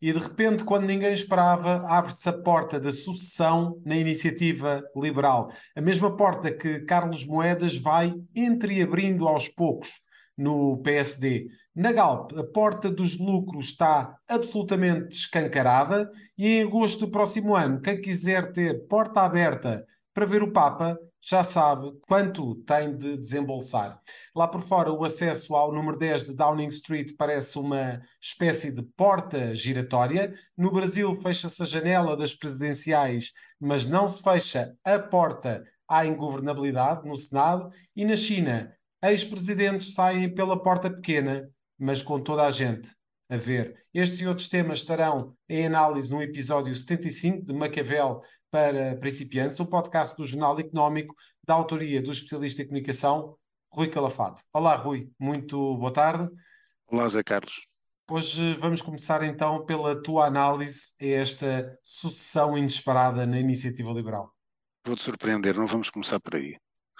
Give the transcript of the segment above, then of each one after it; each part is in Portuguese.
E de repente, quando ninguém esperava, abre-se a porta da sucessão na iniciativa liberal. A mesma porta que Carlos Moedas vai entreabrindo aos poucos no PSD. Na Galp, a porta dos lucros está absolutamente escancarada e em agosto do próximo ano, quem quiser ter porta aberta para ver o Papa, já sabe quanto tem de desembolsar. Lá por fora, o acesso ao número 10 de Downing Street parece uma espécie de porta giratória. No Brasil, fecha-se a janela das presidenciais, mas não se fecha a porta à ingovernabilidade no Senado. E na China, ex-presidentes saem pela porta pequena, mas com toda a gente a ver. Estes e outros temas estarão em análise no episódio 75 de Maquiavel para principiantes, o podcast do Jornal Económico, da autoria do especialista em comunicação, Rui Calafate. Olá, Rui, muito boa tarde. Olá, Zé Carlos. Hoje vamos começar então pela tua análise a esta sucessão inesperada na iniciativa liberal. Vou-te surpreender, não vamos começar por aí.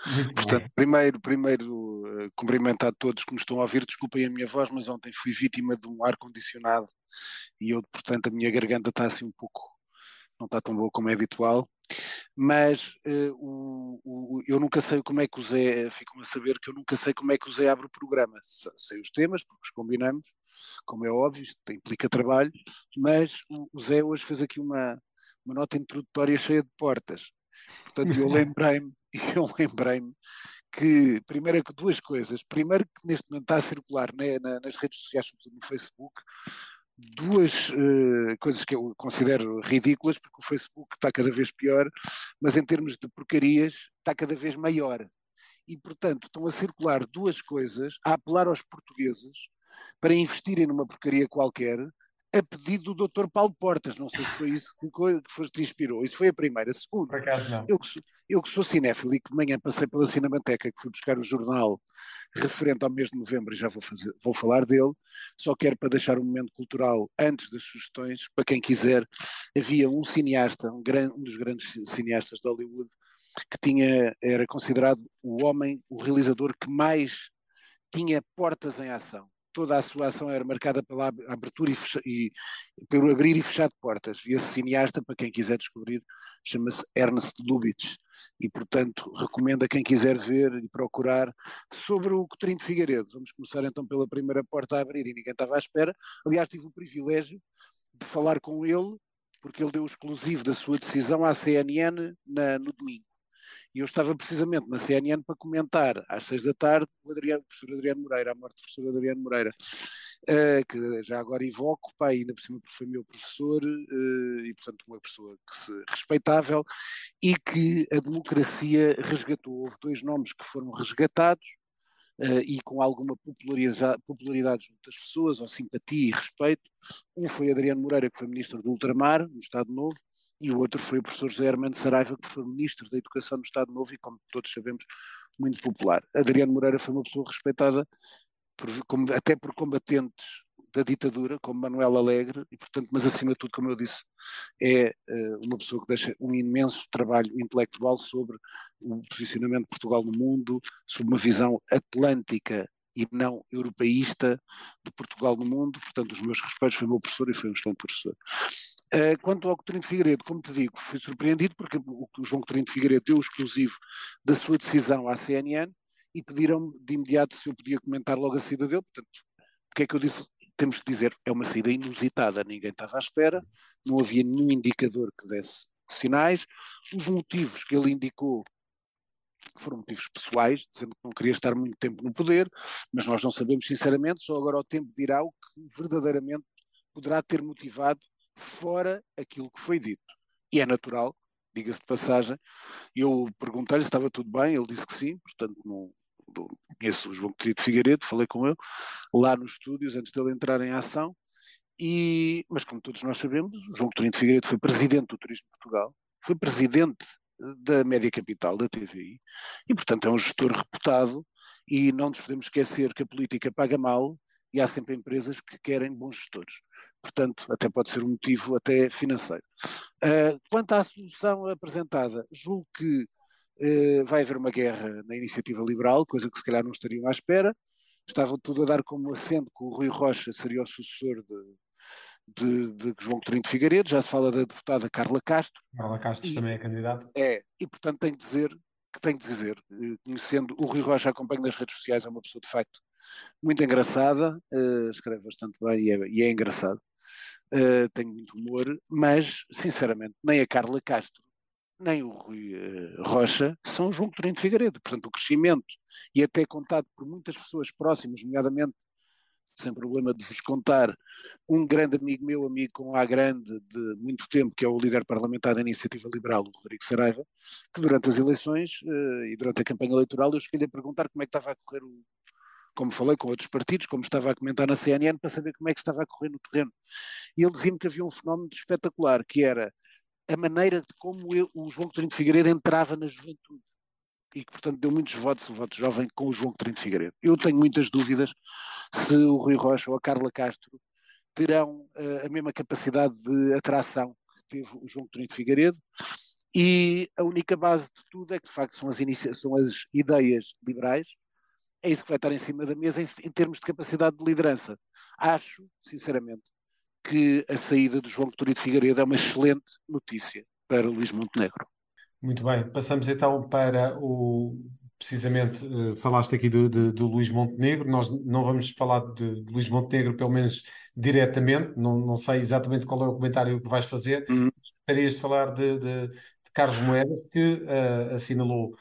Muito Portanto, bem. primeiro, primeiro uh, cumprimentar todos que nos estão a ouvir. Desculpem a minha voz, mas ontem fui vítima de um ar-condicionado e eu, portanto, a minha garganta está assim um pouco, não está tão boa como é habitual. Mas uh, o, o, eu nunca sei como é que o Zé, ficam a saber que eu nunca sei como é que o Zé abre o programa. Sei os temas, porque os combinamos, como é óbvio, isto implica trabalho, mas o, o Zé hoje fez aqui uma, uma nota introdutória cheia de portas. Portanto, eu lembrei-me eu lembrei-me que, primeiro, duas coisas. Primeiro, que neste momento está a circular né, nas redes sociais, sobretudo no Facebook, duas uh, coisas que eu considero ridículas, porque o Facebook está cada vez pior, mas em termos de porcarias está cada vez maior. E, portanto, estão a circular duas coisas, a apelar aos portugueses para investirem numa porcaria qualquer, a pedido do Dr. Paulo Portas. Não sei se foi isso que, que foi, te inspirou. Isso foi a primeira. A segunda, Por acaso não. Eu que, sou, eu que sou cinéfilo e que de manhã passei pela Cinemateca, que fui buscar o jornal referente ao mês de novembro e já vou, fazer, vou falar dele, só quero para deixar um momento cultural antes das sugestões, para quem quiser, havia um cineasta, um, gran, um dos grandes cineastas de Hollywood, que tinha, era considerado o homem, o realizador que mais tinha portas em ação toda a sua ação era marcada pela abertura e, fecha, e, pelo abrir e fechar de portas. E esse cineasta, para quem quiser descobrir, chama-se Ernest Lubitsch. E, portanto, recomendo a quem quiser ver e procurar sobre o Coutinho de Figueiredo. Vamos começar então pela primeira porta a abrir e ninguém estava à espera. Aliás, tive o privilégio de falar com ele, porque ele deu o exclusivo da sua decisão à CNN na, no domingo. E eu estava precisamente na CNN para comentar às seis da tarde o, Adriano, o professor Adriano Moreira, a morte do professor Adriano Moreira, uh, que já agora evoco, pá, ainda por cima foi meu professor uh, e, portanto, uma pessoa que se, respeitável e que a democracia resgatou. Houve dois nomes que foram resgatados, uh, e com alguma popularidade, popularidade junto das pessoas, ou simpatia e respeito. Um foi Adriano Moreira, que foi ministro do Ultramar, no Estado Novo, e o outro foi o professor José Armando Saraiva, que foi ministro da Educação no Estado Novo e, como todos sabemos, muito popular. Adriano Moreira foi uma pessoa respeitada por, como, até por combatentes da ditadura, como Manuel Alegre, e portanto, mas acima de tudo, como eu disse, é uh, uma pessoa que deixa um imenso trabalho intelectual sobre o posicionamento de Portugal no mundo, sobre uma visão atlântica e não europeísta de Portugal no mundo, portanto os meus respeitos, foi meu professor e foi um excelente professor. Uh, quanto ao Coutinho de Figueiredo, como te digo, fui surpreendido porque o João Coutinho de Figueiredo deu o exclusivo da sua decisão à CNN e pediram-me de imediato se eu podia comentar logo a saída dele, portanto, porque é que eu disse temos de dizer, é uma saída inusitada, ninguém estava à espera, não havia nenhum indicador que desse sinais. Os motivos que ele indicou foram motivos pessoais, dizendo que não queria estar muito tempo no poder, mas nós não sabemos sinceramente, só agora o tempo dirá o que verdadeiramente poderá ter motivado fora aquilo que foi dito. E é natural, diga-se de passagem, eu perguntei-lhe se estava tudo bem, ele disse que sim, portanto não, conheço o João de Figueiredo, falei com ele lá nos estúdios antes dele entrar em ação, e, mas como todos nós sabemos, o João Coutinho de Figueiredo foi presidente do Turismo de Portugal, foi presidente da Média Capital, da TVI, e portanto é um gestor reputado, e não nos podemos esquecer que a política paga mal, e há sempre empresas que querem bons gestores. Portanto, até pode ser um motivo até financeiro. Uh, quanto à solução apresentada, julgo que vai haver uma guerra na iniciativa liberal, coisa que se calhar não estariam à espera. Estavam tudo a dar como assento que o Rui Rocha seria o sucessor de, de, de João Coutinho de Figueiredo, já se fala da deputada Carla Castro. Carla Castro e, também é candidata. É, e portanto tenho que dizer, que tenho que dizer, eh, conhecendo o Rui Rocha, acompanho nas redes sociais, é uma pessoa de facto muito engraçada, uh, escreve bastante bem e é, e é engraçado, uh, tem muito humor, mas, sinceramente, nem a Carla Castro, nem o Rui uh, Rocha são João Coutinho de Figueiredo. Portanto, o crescimento, e até contado por muitas pessoas próximas, nomeadamente sem problema de vos contar, um grande amigo meu, amigo com A grande de muito tempo, que é o líder parlamentar da Iniciativa Liberal, o Rodrigo Saraiva, que durante as eleições uh, e durante a campanha eleitoral eu cheguei a perguntar como é que estava a correr o, como falei com outros partidos, como estava a comentar na CNN, para saber como é que estava a correr no terreno. E ele dizia-me que havia um fenómeno espetacular, que era a maneira de como eu, o João Coutinho de Figueiredo entrava na juventude e que, portanto, deu muitos votos, o voto jovem, com o João Coutinho de Figueiredo. Eu tenho muitas dúvidas se o Rui Rocha ou a Carla Castro terão uh, a mesma capacidade de atração que teve o João Coutinho de Figueiredo e a única base de tudo é que, de facto, são as, são as ideias liberais, é isso que vai estar em cima da mesa em, em termos de capacidade de liderança. Acho, sinceramente, que a saída do João Coutinho de Figueiredo é uma excelente notícia para Luís Montenegro. Muito bem, passamos então para o. Precisamente, uh, falaste aqui do, de, do Luís Montenegro. Nós não vamos falar de, de Luís Montenegro, pelo menos diretamente. Não, não sei exatamente qual é o comentário que vais fazer. Uhum. Gostarias de falar de, de, de Carlos Moedas, que uh, assinalou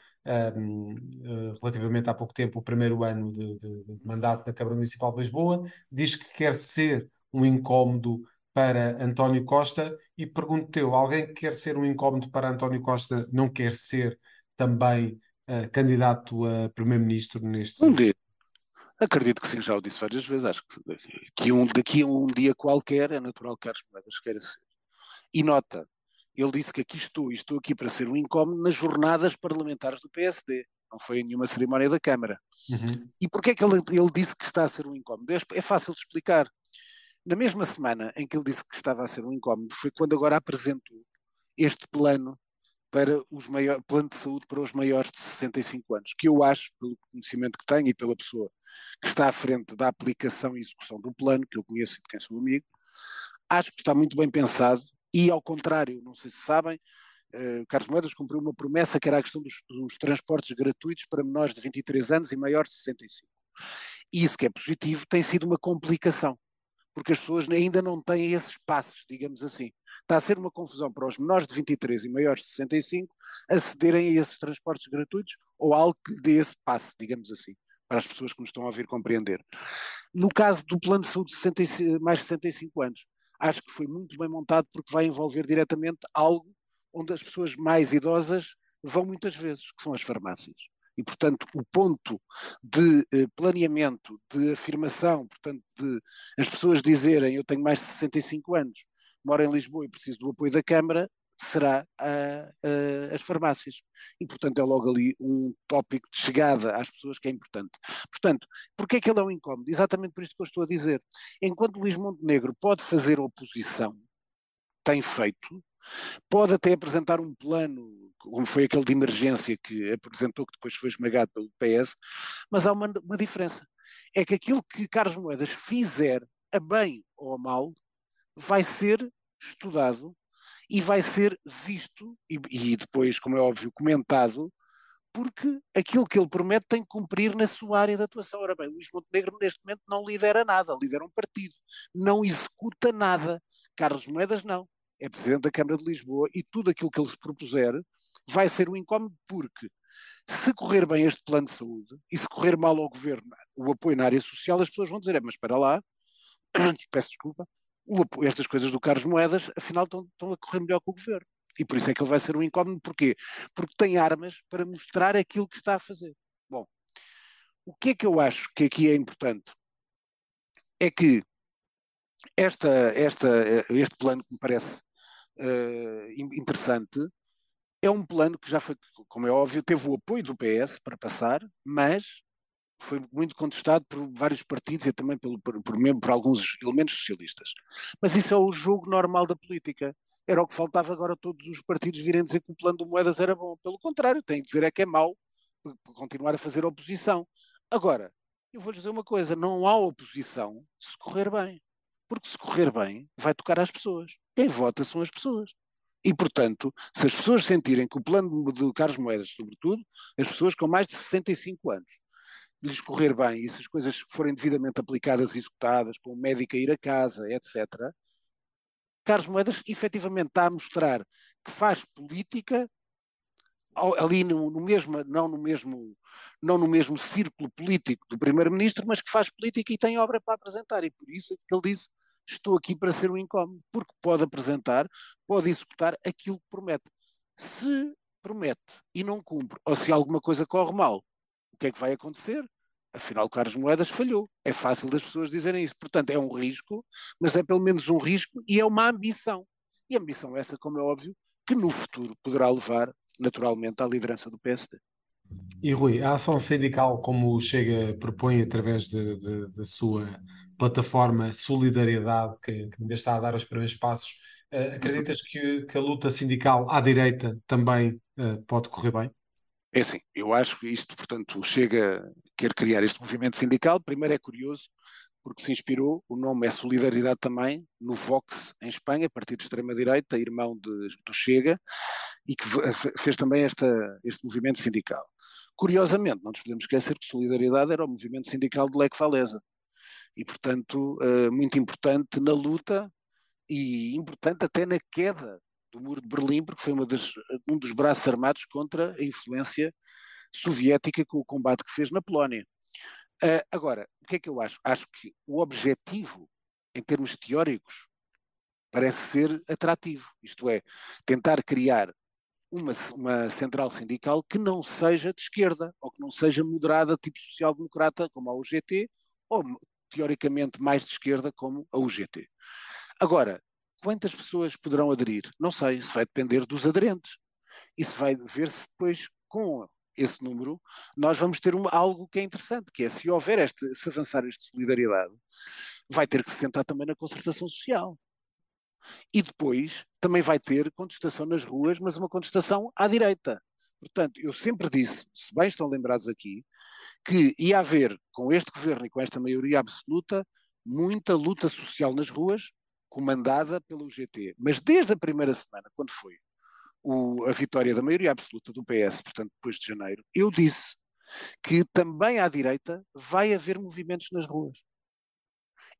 um, uh, relativamente há pouco tempo o primeiro ano de, de, mandato da Câmara Municipal de Lisboa. Diz que quer ser um incómodo para António Costa e pergunto-te alguém que quer ser um incómodo para António Costa não quer ser também uh, candidato a primeiro-ministro neste... Um dia. Acredito que sim, já o disse várias vezes, acho que, que um, daqui a um dia qualquer é natural que Carlos Moedas queira ser. E nota, ele disse que aqui estou e estou aqui para ser um incómodo nas jornadas parlamentares do PSD. Não foi em nenhuma cerimónia da Câmara. Uhum. E porquê é que ele, ele, disse que está a ser um incómodo? É, é fácil de explicar. Na mesma semana em que ele disse que estava a ser um incómodo, foi quando agora apresentou este plano para os maiores, plano de saúde para os maiores de 65 anos, que eu acho, pelo conhecimento que tenho e pela pessoa que está à frente da aplicação e execução do plano, que eu conheço e de quem sou amigo, acho que está muito bem pensado e, ao contrário, não sei se sabem, uh, Carlos Moedas cumpriu uma promessa que era a questão dos, dos transportes gratuitos para menores de 23 anos e maiores de 65. E isso que é positivo tem sido uma complicação porque as pessoas ainda não têm esses passos, digamos assim. Está a ser uma confusão para os menores de 23 e maiores de 65 acederem a esses transportes gratuitos ou algo que lhe dê esse passo, digamos assim, para as pessoas que nos estão a ouvir compreender. No caso do plano de saúde de 65, mais de 65 anos, acho que foi muito bem montado porque vai envolver diretamente algo onde as pessoas mais idosas vão muitas vezes, que são as farmácias. E, portanto, o ponto de eh, planeamento, de afirmação, portanto, de as pessoas dizerem eu tenho mais de 65 anos, moro em Lisboa e preciso do apoio da Câmara, será a, a, as farmácias. E, portanto, é logo ali um tópico de chegada às pessoas que é importante. Portanto, porquê é que ele é um incómodo? Exatamente por isto que eu estou a dizer. Enquanto Luís Montenegro pode fazer oposição, tem feito, Pode até apresentar um plano, como foi aquele de emergência que apresentou, que depois foi esmagado pelo PS, mas há uma, uma diferença. É que aquilo que Carlos Moedas fizer, a bem ou a mal, vai ser estudado e vai ser visto e, e, depois, como é óbvio, comentado, porque aquilo que ele promete tem que cumprir na sua área de atuação. Ora bem, Luís Montenegro neste momento não lidera nada, lidera um partido, não executa nada. Carlos Moedas não é presidente da Câmara de Lisboa e tudo aquilo que ele se propuser vai ser um incómodo porque se correr bem este plano de saúde e se correr mal ao governo o apoio na área social, as pessoas vão dizer, é, mas espera lá, peço desculpa, apoio, estas coisas do Carlos Moedas, afinal estão, estão, a correr melhor que o governo. E por isso é que ele vai ser um incómodo, porquê? Porque tem armas para mostrar aquilo que está a fazer. Bom, o que é que eu acho que aqui é importante? É que esta, esta, este plano que me parece uh, interessante. É um plano que já foi, como é óbvio, teve o apoio do PS para passar, mas foi muito contestado por vários partidos e também pelo, por, por, por alguns elementos socialistas. Mas isso é o jogo normal da política. Era o que faltava agora todos os partidos virem dizer que o plano do Moedas era bom. Pelo contrário, tem que dizer é que é mau continuar a fazer oposição. Agora, eu vou-lhes dizer uma coisa: não há oposição se correr bem. Porque se correr bem, vai tocar às pessoas. Quem vota são as pessoas. E, portanto, se as pessoas sentirem que o plano de Carlos Moedas, sobretudo, as pessoas com mais de 65 anos, lhes correr bem e se as coisas forem devidamente aplicadas e executadas, com o médico a ir a casa, etc., Carlos Moedas efetivamente está a mostrar que faz política ali no, no, mesmo, não no mesmo, não no mesmo círculo político do primeiro-ministro, mas que faz política e tem obra para apresentar. E por isso é que ele disse: estou aqui para ser um incómodo, porque pode apresentar, pode executar aquilo que promete. Se promete e não cumpre, ou se alguma coisa corre mal, o que é que vai acontecer? Afinal, Carlos Moedas falhou. É fácil das pessoas dizerem isso. Portanto, é um risco, mas é pelo menos um risco e é uma ambição. E ambição essa, como é óbvio, que no futuro poderá levar naturalmente à liderança do PSD. E Rui, a ação sindical, como o Chega propõe através da sua plataforma Solidariedade, que, que, ainda está a dar os primeiros passos, uh, acreditas que, que, a luta sindical à direita também uh, pode correr bem? É assim, eu acho que isto, portanto, Chega quer criar este movimento sindical. Primeiro é curioso, porque se inspirou, o nome é Solidariedade também, no Vox, em Espanha, partido de extrema-direita, irmão de, do Chega, e que fez também esta, este movimento sindical. Curiosamente, não nos podemos esquecer que Solidariedade era o movimento sindical de Lech Walesa, e, portanto, uh, muito importante na luta e importante até na queda do Muro de Berlim, porque foi das, um dos braços armados contra a influência soviética com o combate que fez na Polónia. Uh, agora, o que é que eu acho? Acho que o objetivo, em termos teóricos, parece ser atrativo, isto é, tentar criar uma, uma central sindical que não seja de esquerda, ou que não seja moderada, tipo social-democrata, como a UGT, ou teoricamente mais de esquerda, como a UGT. Agora, quantas pessoas poderão aderir? Não sei, isso vai depender dos aderentes. Isso vai ver-se depois com esse número, nós vamos ter uma, algo que é interessante, que é se houver este, se avançar esta solidariedade, vai ter que se sentar também na concertação social. E depois também vai ter contestação nas ruas, mas uma contestação à direita. Portanto, eu sempre disse, se bem estão lembrados aqui, que ia haver, com este governo e com esta maioria absoluta, muita luta social nas ruas, comandada pelo GT. Mas desde a primeira semana, quando foi o, a vitória da maioria absoluta do PS, portanto, depois de janeiro, eu disse que também à direita vai haver movimentos nas ruas.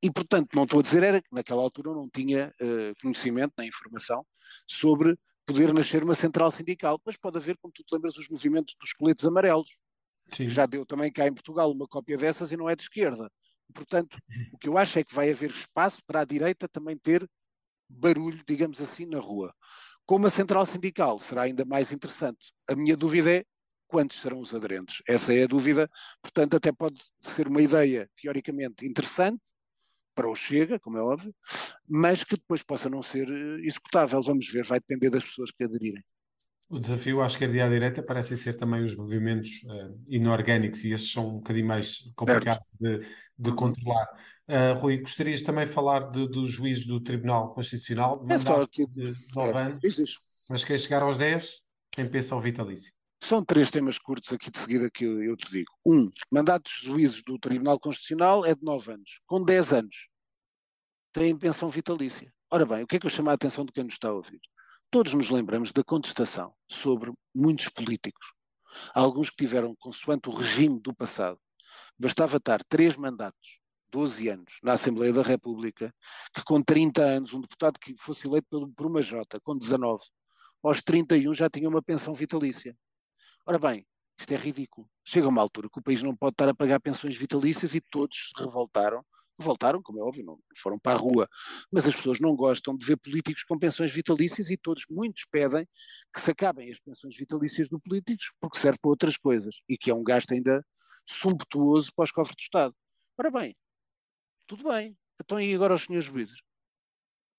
E, portanto, não estou a dizer era que naquela altura eu não tinha uh, conhecimento nem informação sobre poder nascer uma central sindical, mas pode haver, como tu te lembras, os movimentos dos coletes amarelos. Sim. Já deu também cá em Portugal uma cópia dessas e não é de esquerda. Portanto, o que eu acho é que vai haver espaço para a direita também ter barulho, digamos assim, na rua. Como a central sindical será ainda mais interessante. A minha dúvida é quantos serão os aderentes. Essa é a dúvida. Portanto, até pode ser uma ideia teoricamente interessante para o Chega, como é óbvio, mas que depois possa não ser eh, executável. Vamos ver, vai depender das pessoas que aderirem. O desafio à esquerda e à direita parecem ser também os movimentos uh, inorgânicos e esses são um bocadinho mais complicados de, de, controlar. Uh, Rui, gostarias também de falar de, dos juízes do Tribunal Constitucional, é só aqui, de 9 é, anos, mas queres chegar aos 10? Quem pensa ao vitalício? São três temas curtos aqui de seguida que eu, eu te digo. Um, mandato dos juízes do Tribunal Constitucional é de 9 anos. Com 10 anos, têm pensão vitalícia. Ora bem, o que é que eu chamo a atenção de quem nos está a ouvir? Todos nos lembramos da contestação sobre muitos políticos. alguns que tiveram, consoante o regime do passado, bastava estar três mandatos, 12 anos, na Assembleia da República, que com 30 anos, um deputado que fosse eleito por uma Jota, com 19, aos 31 já tinha uma pensão vitalícia. Ora bem, isto é ridículo. Chega uma altura que o país não pode estar a pagar pensões vitalícias e todos se revoltaram voltaram, como é óbvio, não foram para a rua, mas as pessoas não gostam de ver políticos com pensões vitalícias e todos, muitos pedem que se acabem as pensões vitalícias dos políticos porque serve para outras coisas e que é um gasto ainda sumptuoso para os cofres do Estado. Ora bem, tudo bem, então e agora os senhores juízes?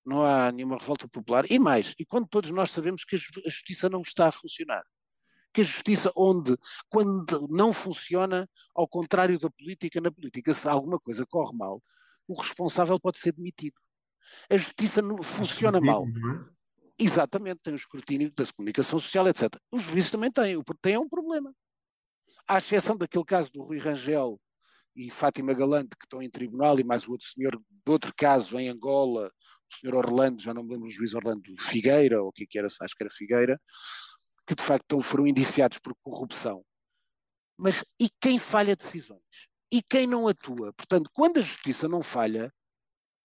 Não há nenhuma revolta popular. E mais, e quando todos nós sabemos que a justiça não está a funcionar, que a justiça, onde, quando não funciona, ao contrário da política, na política, se alguma coisa corre mal, o responsável pode ser demitido. A justiça não funciona mal. É? Exatamente, tem o escrutínio da comunicação social, etc. Os juízes também têm, o têm é um problema. À exceção daquele caso do Rui Rangel, e Fátima Galante, que estão em tribunal, e mais o outro senhor de outro caso em Angola, o senhor Orlando, já não me lembro o juiz Orlando Figueira, ou o que, é que era, acho que era Figueira, que de facto foram indiciados por corrupção. Mas e quem falha decisões? E quem não atua? Portanto, quando a justiça não falha,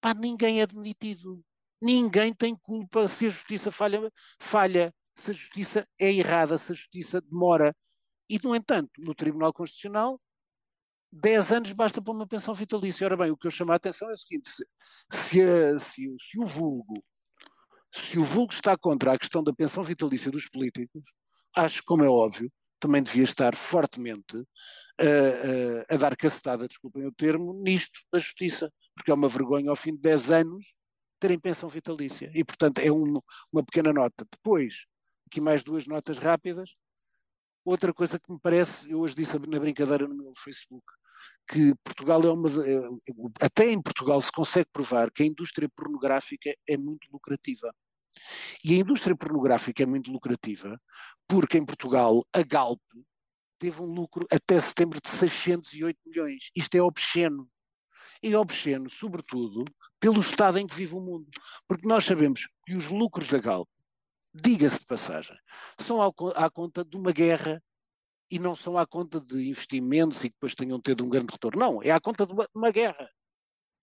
pá, ninguém é demitido. Ninguém tem culpa se a justiça falha, falha, se a justiça é errada, se a justiça demora. E, no entanto, no Tribunal Constitucional, 10 anos basta para uma pensão vitalícia. Ora bem, o que eu chamo a atenção é o seguinte: se, se, se, se o vulgo se o vulgo está contra a questão da pensão vitalícia dos políticos, acho, como é óbvio, também devia estar fortemente a, a, a dar cacetada, desculpem o termo, nisto da justiça, porque é uma vergonha ao fim de 10 anos terem pensão vitalícia. E, portanto, é um, uma pequena nota. Depois, aqui mais duas notas rápidas. Outra coisa que me parece, eu hoje disse na brincadeira no meu Facebook, que Portugal é uma. É, até em Portugal se consegue provar que a indústria pornográfica é muito lucrativa. E a indústria pornográfica é muito lucrativa porque em Portugal a Galp teve um lucro até setembro de 608 milhões. Isto é obsceno. E é obsceno, sobretudo, pelo estado em que vive o mundo. Porque nós sabemos que os lucros da Galp, diga-se de passagem, são à conta de uma guerra e não são à conta de investimentos e que depois tenham tido um grande retorno. Não, é à conta de uma, de uma guerra.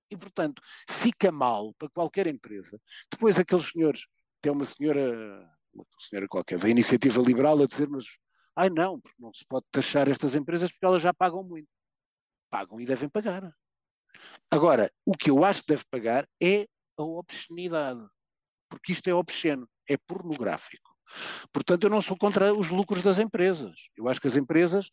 E, portanto, fica mal para qualquer empresa. Depois aqueles senhores, tem uma senhora, uma senhora qualquer da iniciativa liberal a dizer, mas ai não, porque não se pode taxar estas empresas porque elas já pagam muito. Pagam e devem pagar. Agora, o que eu acho que deve pagar é a obscenidade. Porque isto é obsceno, é pornográfico. Portanto, eu não sou contra os lucros das empresas. Eu acho que as empresas,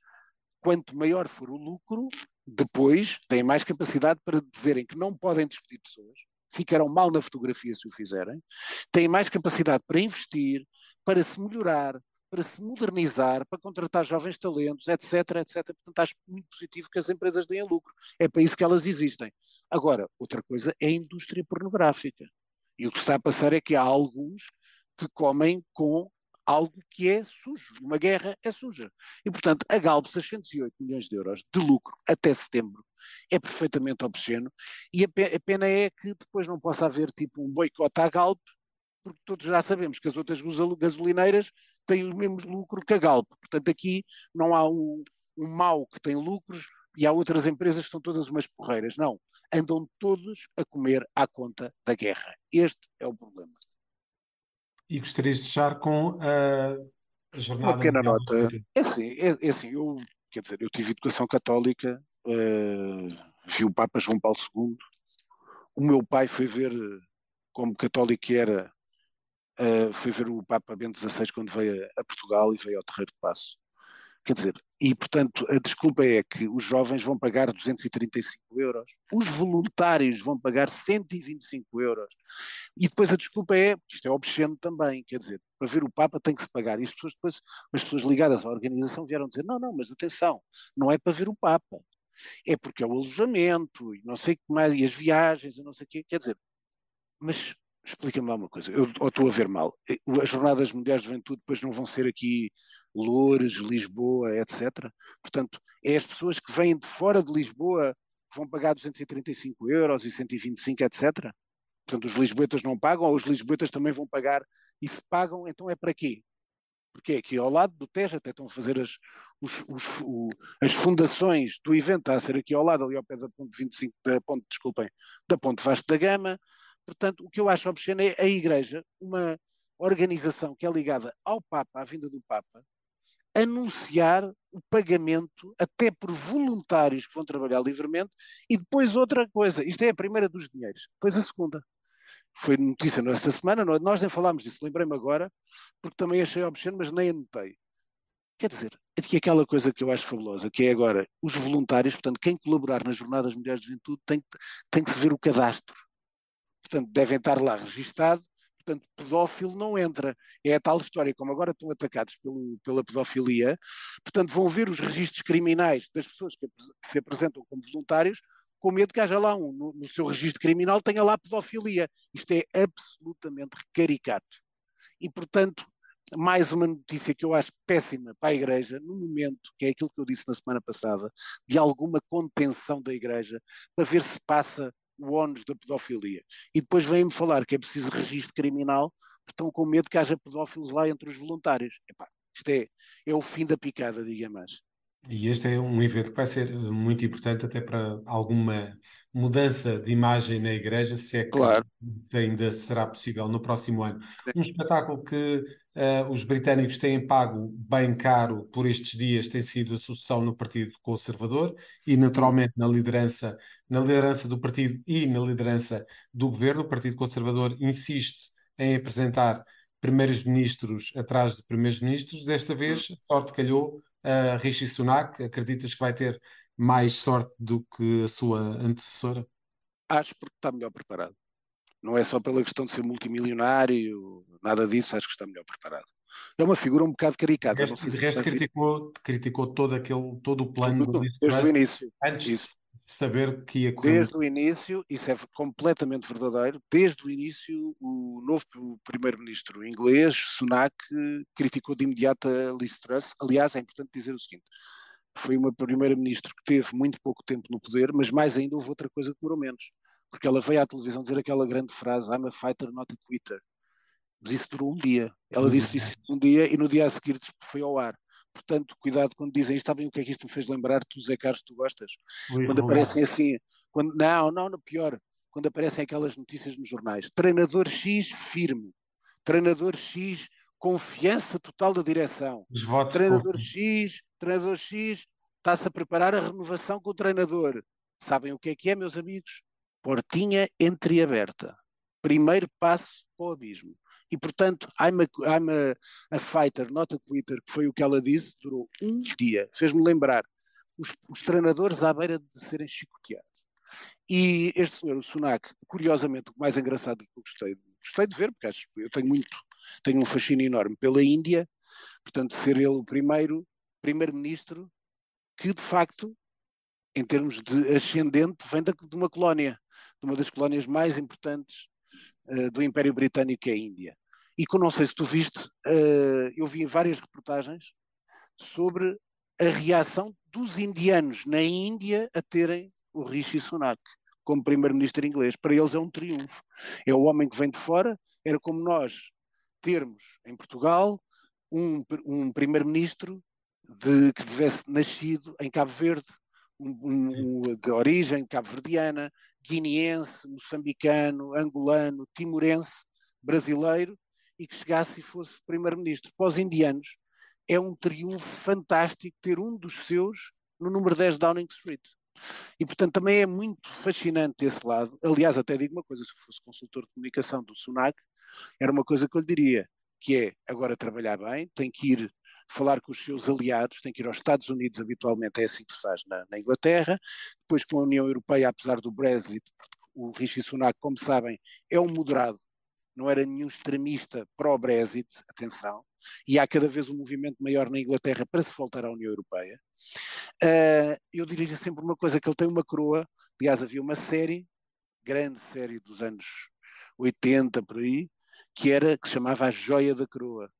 quanto maior for o lucro, depois têm mais capacidade para dizerem que não podem despedir pessoas, ficarão mal na fotografia se o fizerem, têm mais capacidade para investir, para se melhorar, para se modernizar, para contratar jovens talentos, etc, etc. Portanto, acho muito positivo que as empresas deem lucro. É para isso que elas existem. Agora, outra coisa é a indústria pornográfica. E o que está a passar é que há alguns que comem com algo que é sujo. Uma guerra é suja. E, portanto, a Galp, 608 milhões de euros de lucro até setembro, é perfeitamente obsceno. E a pena é que depois não possa haver tipo um boicote à Galp, porque todos já sabemos que as outras gasolineiras têm o mesmo lucro que a Galp. Portanto, aqui não há um, um mau que tem lucros e há outras empresas que são todas umas porreiras. Não. Andam todos a comer à conta da guerra. Este é o problema e gostarias de deixar com a, jornada. Uma pequena nota. É assim, é, é, assim, eu, quer dizer, eu tive educação católica, uh, vi o Papa João Paulo II, o meu pai foi ver, como católico era, uh, foi ver o Papa Bento XVI quando veio a, a Portugal e veio ao Terreiro de Passo. Quer dizer, e portanto a desculpa é que os jovens vão pagar 235 euros, os voluntários vão pagar 125 euros. E depois a desculpa é, isto é obsceno também, quer dizer, para ver o Papa tem que se pagar. E as pessoas depois, as pessoas ligadas à organização vieram dizer, não, não, mas atenção, não é para ver o Papa. É porque é o alojamento e não sei o que mais, e as viagens e não sei o quê. Quer dizer, mas explica-me lá uma coisa, eu estou a ver mal. As Jornadas Mundiais de Juventude depois não vão ser aqui Loures, Lisboa, etc. Portanto, é as pessoas que vêm de fora de Lisboa que vão pagar 235 euros e 125, etc. Portanto, os lisboetas não pagam, ou os lisboetas também vão pagar, e se pagam, então é para quê? Porque é aqui ao lado do Tejo, até estão a fazer as, os, os, o, as fundações do evento, a ser aqui ao lado, ali ao pé da ponte 25, da ponte, desculpem, da ponte Vasco da Gama. Portanto, o que eu acho obsceno é a Igreja, uma organização que é ligada ao Papa, à vinda do Papa, anunciar o pagamento até por voluntários que vão trabalhar livremente e depois outra coisa, isto é a primeira dos dinheiros, depois a segunda. Foi notícia nesta semana, nós nem falámos disso, lembrei-me agora, porque também achei obsceno, mas nem anotei. Quer dizer, aqui aquela coisa que eu acho fabulosa, que é agora os voluntários, portanto, quem colaborar nas Jornadas Mulheres de Juventude tem, tem que se ver o cadastro. Portanto, devem estar lá registado portanto, pedófilo não entra. É a tal história, como agora estão atacados pelo, pela pedofilia, portanto, vão ver os registros criminais das pessoas que, se apresentam como voluntários, com medo que haja lá um, no, no, seu registro criminal, tenha lá pedofilia. Isto é absolutamente caricato. E, portanto, mais uma notícia que eu acho péssima para a Igreja, no momento, que é aquilo que eu disse na semana passada, de alguma contenção da Igreja, para ver se passa o ónus da pedofilia. E depois vêm-me falar que é preciso registro criminal, porque estão com medo que haja pedófilos lá entre os voluntários. Epá, isto é, é o fim da picada, diga mais. E este é um evento que vai ser muito importante até para alguma mudança de imagem na igreja, se é que claro. ainda será possível no próximo ano. Um espetáculo que uh, os britânicos têm pago bem caro por estes dias tem sido a sucessão no Partido Conservador e naturalmente na liderança, na liderança do partido e na liderança do governo. O Partido Conservador insiste em apresentar primeiros ministros atrás de primeiros ministros. Desta vez, a sorte calhou a Rishi Sunak. Acreditas que vai ter mais sorte do que a sua antecessora? Acho porque está melhor preparado. Não é só pela questão de ser multimilionário, nada disso, acho que está melhor preparado. É uma figura um bocado caricata. De resto, resto criticou, criticou todo, aquele, todo o plano desde o início. Antes isso. Saber que ia correr. Desde o início, isso é completamente verdadeiro, desde o início o novo primeiro-ministro inglês, Sunak, criticou de imediato a Liz Truss. Aliás, é importante dizer o seguinte, foi uma primeira-ministra que teve muito pouco tempo no poder, mas mais ainda houve outra coisa que demorou menos. Porque ela veio à televisão dizer aquela grande frase: I'm a fighter, not a quitter. Mas isso durou um dia. Ela disse isso um dia e no dia a seguir foi ao ar. Portanto, cuidado quando dizem isto, sabem o que é que isto me fez lembrar? Tu, Zé Carlos, tu gostas? Ui, quando aparecem assim, quando, não, não, não, pior, quando aparecem aquelas notícias nos jornais: treinador X firme, treinador X confiança total da direção, treinador X treinador X está-se a preparar a renovação com o treinador. Sabem o que é que é, meus amigos? Portinha entreaberta. Primeiro passo para o abismo. E, portanto, I'm, a, I'm a, a, fighter, not a quitter, que foi o que ela disse, durou um dia. Fez-me lembrar os, os, treinadores à beira de serem chicoteados. E este senhor, o Sunak, curiosamente, o mais engraçado que eu gostei, gostei de ver, porque acho, eu tenho muito, tenho um fascínio enorme pela Índia, portanto, ser ele o primeiro primeiro-ministro que, de facto, em termos de ascendente, vem de uma colónia, de uma das colónias mais importantes uh, do Império Britânico, que é a Índia. E que não sei se tu viste, uh, eu vi várias reportagens sobre a reação dos indianos na Índia a terem o Rishi Sunak como primeiro-ministro inglês. Para eles é um triunfo. É o homem que vem de fora, era como nós termos em Portugal um, um primeiro-ministro que tivesse nascido em Cabo Verde, um, um, de origem cabo-verdiana, guineense, moçambicano, angolano, timorense, brasileiro, e que chegasse e fosse primeiro-ministro. Para os indianos, é um triunfo fantástico ter um dos seus no número 10 Downing Street. E, portanto, também é muito fascinante esse lado. Aliás, até digo uma coisa: se eu fosse consultor de comunicação do SUNAC, era uma coisa que eu lhe diria, que é agora trabalhar bem, tem que ir falar com os seus aliados, tem que ir aos Estados Unidos, habitualmente é assim que se faz na, na Inglaterra, depois com a União Europeia, apesar do Brexit, o Rishi Sunak, como sabem, é um moderado, não era nenhum extremista pró-Brexit, atenção, e há cada vez um movimento maior na Inglaterra para se voltar à União Europeia. Uh, eu diria sempre uma coisa, que ele tem uma coroa, aliás havia uma série, grande série dos anos 80 por aí, que era, que se chamava A Joia da Coroa,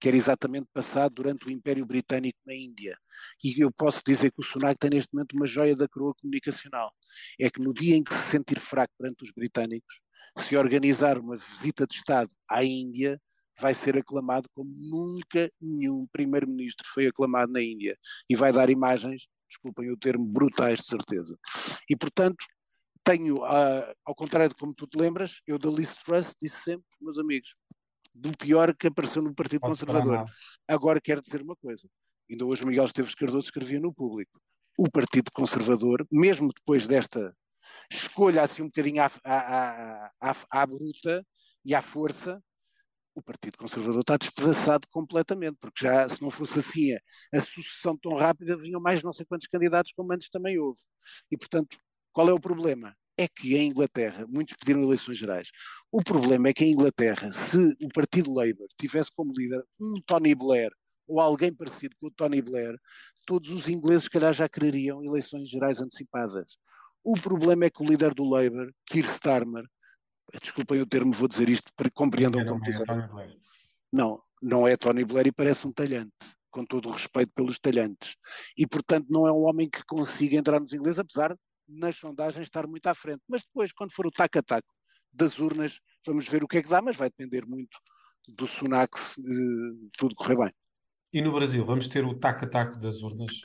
que era exatamente passado durante o Império Britânico na Índia. E eu posso dizer que o Sunak tem neste momento uma joia da coroa comunicacional. É que no dia em que se sentir fraco perante os britânicos, se organizar uma visita de Estado à Índia, vai ser aclamado como nunca nenhum primeiro-ministro foi aclamado na Índia. E vai dar imagens, desculpem o termo, brutais de certeza. E, portanto, tenho, uh, ao contrário de como tu te lembras, eu da Liz Truss disse sempre, meus amigos, do pior que apareceu no Partido Pode Conservador. Agora quero dizer uma coisa. Ainda hoje Miguel Esteves Cardoso escrevia no público. O Partido Conservador, mesmo depois desta escolha assim um bocadinho à, à, à, à bruta e à força, o Partido Conservador está despedaçado completamente, porque já, se não fosse assim a, a, sucessão tão rápida, vinham mais não sei quantos candidatos, como antes também houve. E, portanto, qual é o problema? é que em Inglaterra, muitos pediram eleições gerais. O problema é que em Inglaterra, se o Partido Labour tivesse como líder um Tony Blair ou alguém parecido com o Tony Blair, todos os ingleses, se calhar, já quereriam eleições gerais antecipadas. O problema é que o líder do Labour, Keir Starmer, desculpem o termo, vou dizer isto, compreendam como quiser. Não, não é Tony Blair e parece um talhante, com todo o respeito pelos talhantes. E, portanto, não é um homem que consiga entrar nos ingleses, apesar de, nas sondagens estar muito à frente. Mas depois, quando for o tac-a-tac das urnas, vamos ver o que é que dá, mas vai depender muito do Sunak se uh, tudo correr bem. E no Brasil, vamos ter o tac-a-tac das urnas?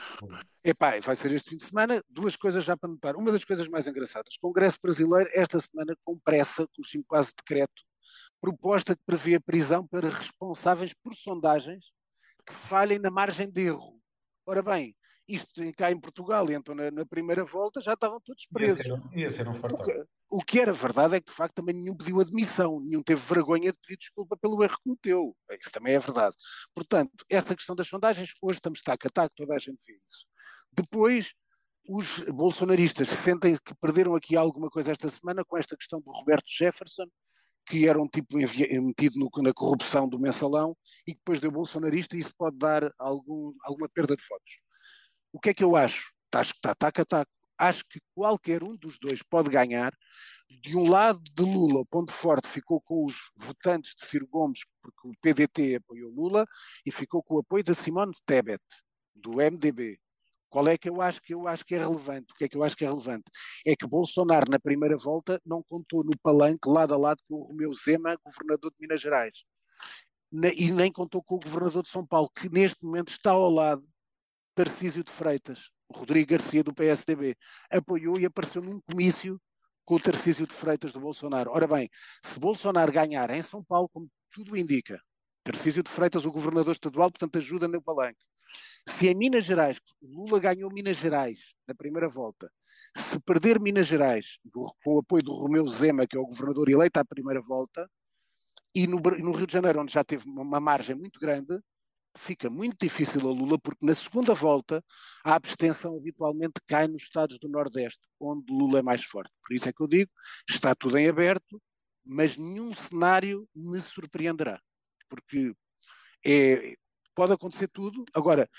Epá, vai ser este fim de semana. Duas coisas já para notar. Uma das coisas mais engraçadas: Congresso Brasileiro, esta semana, com pressa, com quase decreto, proposta que prevê a prisão para responsáveis por sondagens que falhem na margem de erro. Ora bem, isto cá em Portugal, então na, na primeira volta já estavam todos presos. Ia ser, ia ser um o, que, o que era verdade é que de facto também nenhum pediu admissão, nenhum teve vergonha de pedir desculpa pelo erro que cometeu. Isso também é verdade. Portanto, essa questão das sondagens, hoje estamos tac a tac, toda a gente vê isso. Depois, os bolsonaristas sentem que perderam aqui alguma coisa esta semana com esta questão do Roberto Jefferson, que era um tipo metido no, na corrupção do mensalão e que depois deu bolsonarista e isso pode dar algum, alguma perda de votos. O que é que eu acho? Está tac a tac. Acho que qualquer um dos dois pode ganhar. De um lado de Lula, o ponto forte ficou com os votantes de Ciro Gomes, porque o PDT apoiou Lula, e ficou com o apoio da Simone Tebet, do MDB. Qual é que eu acho que eu acho que é relevante? O que é que eu acho que é relevante? É que Bolsonaro, na primeira volta, não contou no palanque lado a lado com o Romeu Zema, governador de Minas Gerais. E nem contou com o governador de São Paulo, que neste momento está ao lado Tarcísio de Freitas, Rodrigo Garcia do PSDB. Apoiou e apareceu num comício com o Tarcísio de Freitas do Bolsonaro. Ora bem, se Bolsonaro ganhar em São Paulo, como tudo indica, Tarcísio de Freitas, o governador estadual, portanto ajuda no palanque. Se em Minas Gerais, Lula ganhou Minas Gerais na primeira volta, se perder Minas Gerais, com o apoio do Romeu Zema, que é o governador eleito à primeira volta, e no, no Rio de Janeiro, onde já teve uma margem muito grande, fica muito difícil a Lula, porque na segunda volta a abstenção habitualmente cai nos estados do Nordeste, onde Lula é mais forte. Por isso é que eu digo, está tudo em aberto, mas nenhum cenário me surpreenderá, porque é, pode acontecer tudo. Agora,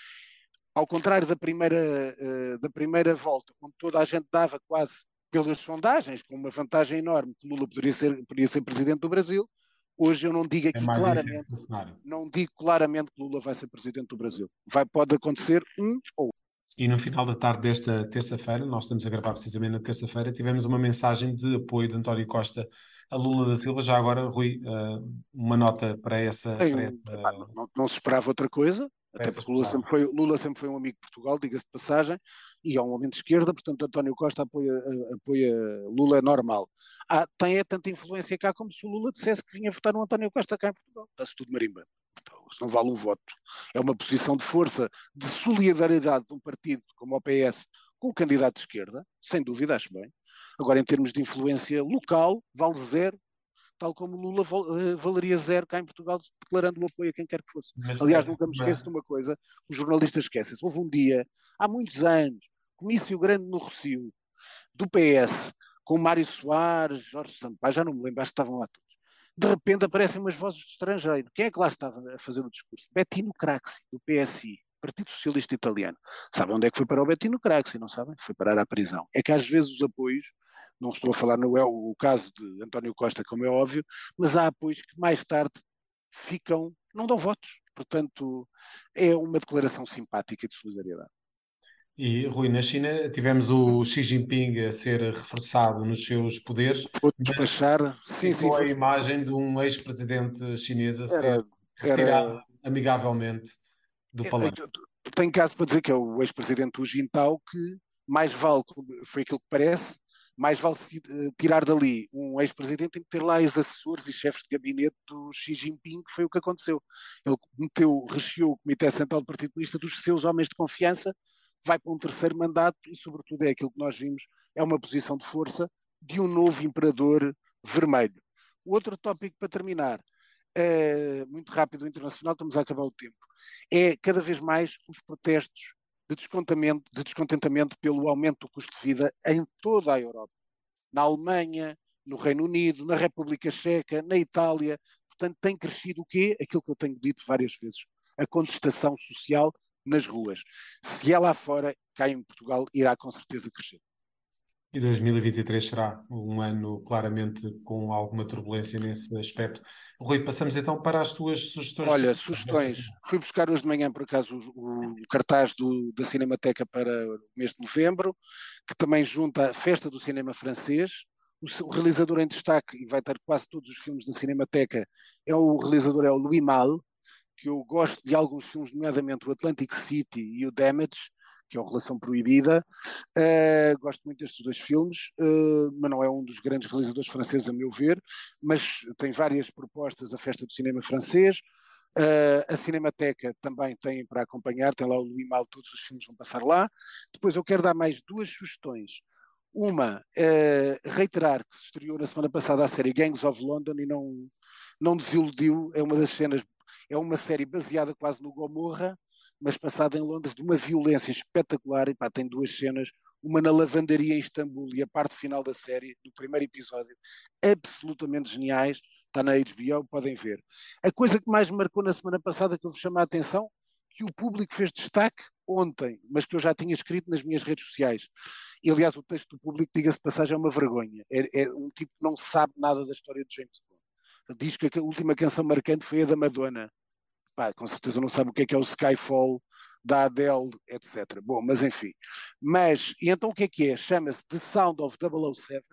ao contrário da primeira, uh, da primeira volta, onde toda a gente dava quase pelas sondagens, com uma vantagem enorme, que Lula poderia ser, poderia ser presidente do Brasil, hoje eu não digo é aqui é claramente, não digo claramente que Lula vai ser presidente do Brasil. Vai, pode acontecer um ou e no final da tarde desta terça-feira, nós estamos a gravar precisamente na terça-feira, tivemos uma mensagem de apoio de António Costa a Lula da Silva. Já agora, Rui, uh, uma nota para essa. para essa... Não, não, se esperava outra coisa, até porque Lula sempre, foi, Lula sempre foi um amigo de Portugal, diga-se de passagem, e é um homem de esquerda, portanto António Costa apoia, apoia Lula normal. Ah, tem é tanta influência cá como se o Lula dissesse que vinha votar no António Costa cá em Portugal. Está-se tudo marimbando. Então, isso não vale um voto. É uma posição de força, de solidariedade de um partido como o PS com o candidato de esquerda, sem dúvida, acho bem. Agora, em termos de influência local, vale zero, tal como Lula eh, valeria zero cá em Portugal, declarando o apoio a quem quer que fosse. Mas Aliás, nunca me esqueço de uma coisa, os jornalistas esquecem -se. Houve um dia, há muitos anos, comício grande no Rocio, do PS, com Mário Soares, Jorge Sampaio, já não me lembro, acho que estavam lá todos. De repente aparecem umas vozes de estrangeiro. Quem é que lá estava a fazer o discurso? Bettino Craxi, do PSI. Partido Socialista Italiano. Sabem onde é que foi para o Bettino Craxi, não sabem? Foi parar à prisão. É que às vezes os apoios, não estou a falar no é o caso de António Costa, como é óbvio, mas há apoios que mais tarde ficam, não dão votos. Portanto, é uma declaração simpática de solidariedade. E, Rui, na China tivemos o Xi Jinping a ser reforçado nos seus poderes. Vou despachar. Sim, sim. a imagem de um ex-presidente chinês a ser retirado era... amigavelmente do palácio. Tenho caso para dizer que é o ex-presidente Hu Jintao que mais vale, foi aquilo que parece, mais vale eh, tirar dali um ex-presidente e ter lá ex-assessores e chefes de gabinete do Xi Jinping, que foi o que aconteceu. Ele meteu, recheou o Comitê Central do Partido Comunista dos seus homens de confiança, vai para um terceiro mandato e, sobretudo, é aquilo que nós vimos, é uma posição de força de um novo imperador vermelho. Outro tópico para terminar, é, muito rápido, internacional, estamos a acabar o tempo, é cada vez mais os protestos de descontentamento, de descontentamento pelo aumento do custo de vida em toda a Europa. Na Alemanha, no Reino Unido, na República Checa, na Itália. Portanto, tem crescido o quê? Aquilo que eu tenho dito várias vezes. A contestação social nas ruas. Se é lá fora, cá em Portugal, irá com certeza crescer. E 2023 será um ano claramente com alguma turbulência nesse aspecto. Rui, passamos então para as tuas sugestões. Olha, sugestões. Fui buscar hoje de manhã, por acaso, o, o cartaz do, da Cinemateca para o mês de novembro, que também junta a Festa do Cinema Francês. O, o realizador em destaque, e vai ter quase todos os filmes da Cinemateca, é o realizador é o Louis Mal, que eu gosto de alguns filmes, nomeadamente o Atlantic City e o Damage, que é o Relação Proibida. Uh, gosto muito destes dois filmes, uh, mas não é um dos grandes realizadores franceses, a meu ver, mas tem várias propostas a Festa do Cinema Francês. Uh, a Cinemateca também tem para acompanhar, tem lá o Louis Mal, todos os filmes vão passar lá. Depois eu quero dar mais duas sugestões. Uma, reiterar que se estreou na semana passada a série Gangs of London e não, não desiludiu, é uma das cenas, é uma série baseada quase no Gomorra, mas passada em Londres, de uma violência espetacular. E pá, tem duas cenas, uma na lavandaria em Istambul e a parte final da série, do primeiro episódio, absolutamente geniais. Está na HBO, podem ver. A coisa que mais me marcou na semana passada, que eu vos chamo a atenção, que o público fez destaque ontem, mas que eu já tinha escrito nas minhas redes sociais. E, aliás, o texto do público, diga-se passagem, é uma vergonha. É, é, um tipo que não sabe nada da história de James Bond. Diz que a última canção marcante foi a da Madonna pá, com certeza não sabe o que é que é o Skyfall da Adele, etc. Bom, mas enfim. Mas, e então o que é que é? Chama-se The Sound of 007,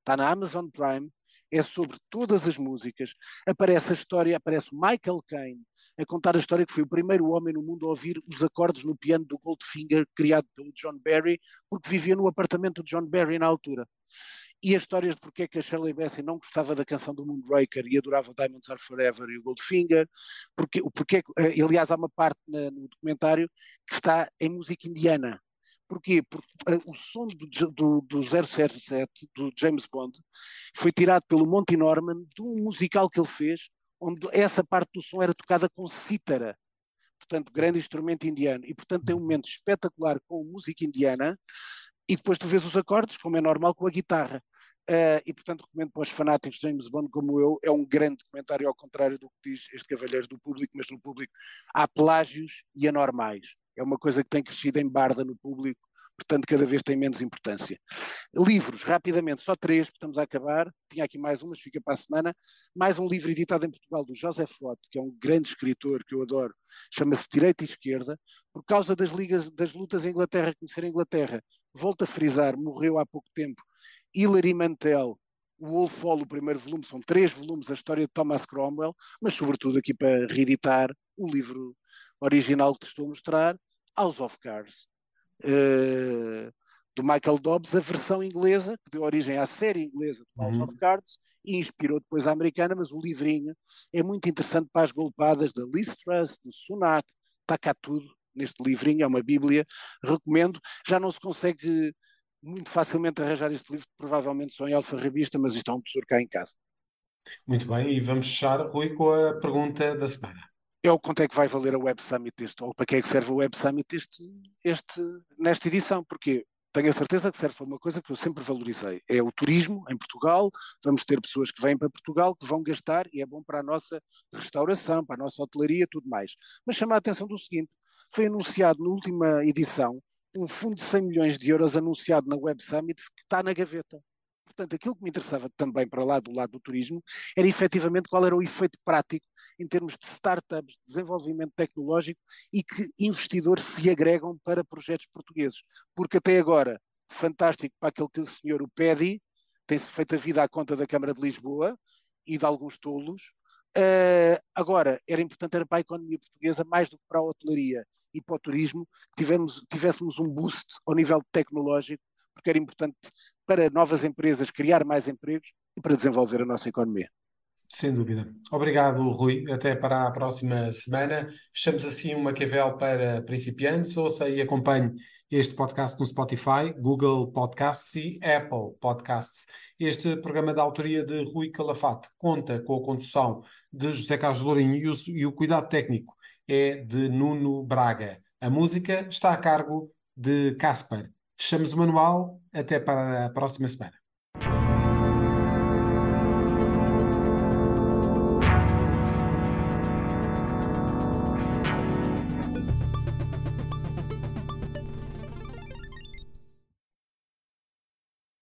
está na Amazon Prime, é sobre todas as músicas, aparece a história, aparece Michael Caine a contar a história que foi o primeiro homem no mundo a ouvir os acordes no piano do Goldfinger, criado pelo John Barry, porque vivia no apartamento de John Barry na altura e as histórias de porque é que a Shirley Bassey não gostava da canção do Moonraker e adorava Diamonds Are Forever e o Goldfinger, porque, porque eh, aliás há uma parte na, no documentário que está em música indiana. Porquê? Porque uh, o som do, do, do 007, do James Bond, foi tirado pelo Monty Norman de um musical que ele fez, onde essa parte do som era tocada com cítara, portanto, grande instrumento indiano, e portanto tem um momento espetacular com música indiana, e depois tu vês os acordes, como é normal, com a guitarra. Uh, e portanto recomendo para os fanáticos de James Bond como eu, é um grande documentário ao contrário do que diz este Cavalheiro do Público, mas no público há plágios e anormais. É uma coisa que tem crescido em barda no público, portanto cada vez tem menos importância. Livros, rapidamente, só três, porque estamos a acabar, tinha aqui mais umas, fica para a semana, mais um livro editado em Portugal do José Watt, que é um grande escritor que eu adoro, chama-se Direita e Esquerda, por causa das, ligas, das lutas em Inglaterra, conhecer a Inglaterra, volto a frisar, morreu há pouco tempo Hilary Mantel, o Wolf Hall, o primeiro volume, são três volumes, a história de Thomas Cromwell, mas sobretudo aqui para reeditar o livro original que te estou a mostrar, House of Cards, uh, do Michael Dobbs, a versão inglesa, que deu origem à série inglesa do House uhum. of Cards, e inspirou depois a americana, mas o livrinho é muito interessante para as golpadas da Liz Truss, do Sunak, está cá tudo neste livrinho, é uma bíblia, recomendo, já não se consegue muito facilmente arranjar este livro, provavelmente só em alfarrabista, mas isto é um tesouro cá em casa. Muito bem, e vamos fechar, Rui, com a pergunta da semana. É o quanto é que vai valer a Web Summit este, ou para que é que serve a Web Summit este, este, nesta edição, porque tenho a certeza que serve para uma coisa que eu sempre valorizei, é o turismo em Portugal, vamos ter pessoas que vêm para Portugal, que vão gastar, e é bom para a nossa restauração, para a nossa hotelaria, tudo mais. Mas chama a atenção do seguinte, foi anunciado na última edição um fundo de 100 milhões de euros anunciado na Web Summit que está na gaveta. Portanto, aquilo que me interessava também para lá do lado do turismo era efetivamente qual era o efeito prático em termos de startups, de desenvolvimento tecnológico e que investidores se agregam para projetos portugueses. Porque até agora, fantástico para aquele que o senhor o pede, tem-se feito a vida à conta da Câmara de Lisboa e de alguns tolos. Uh, agora, era importante era para a economia portuguesa mais do que para a hotelaria e para o turismo, tivemos, tivéssemos um boost ao nível tecnológico, porque era importante para novas empresas criar mais empregos e para desenvolver a nossa economia. Sem dúvida. Obrigado, Rui. Até para a próxima semana. Fechamos assim uma Maquiavel para principiantes. Ouça e acompanhe este podcast no Spotify, Google Podcasts e Apple Podcasts. Este programa da autoria de Rui Calafate conta com a condução de José Carlos Lourinho e o, e o cuidado técnico é de Nuno Braga. A música está a cargo de Casper. Fechamos o manual. Até para a próxima semana.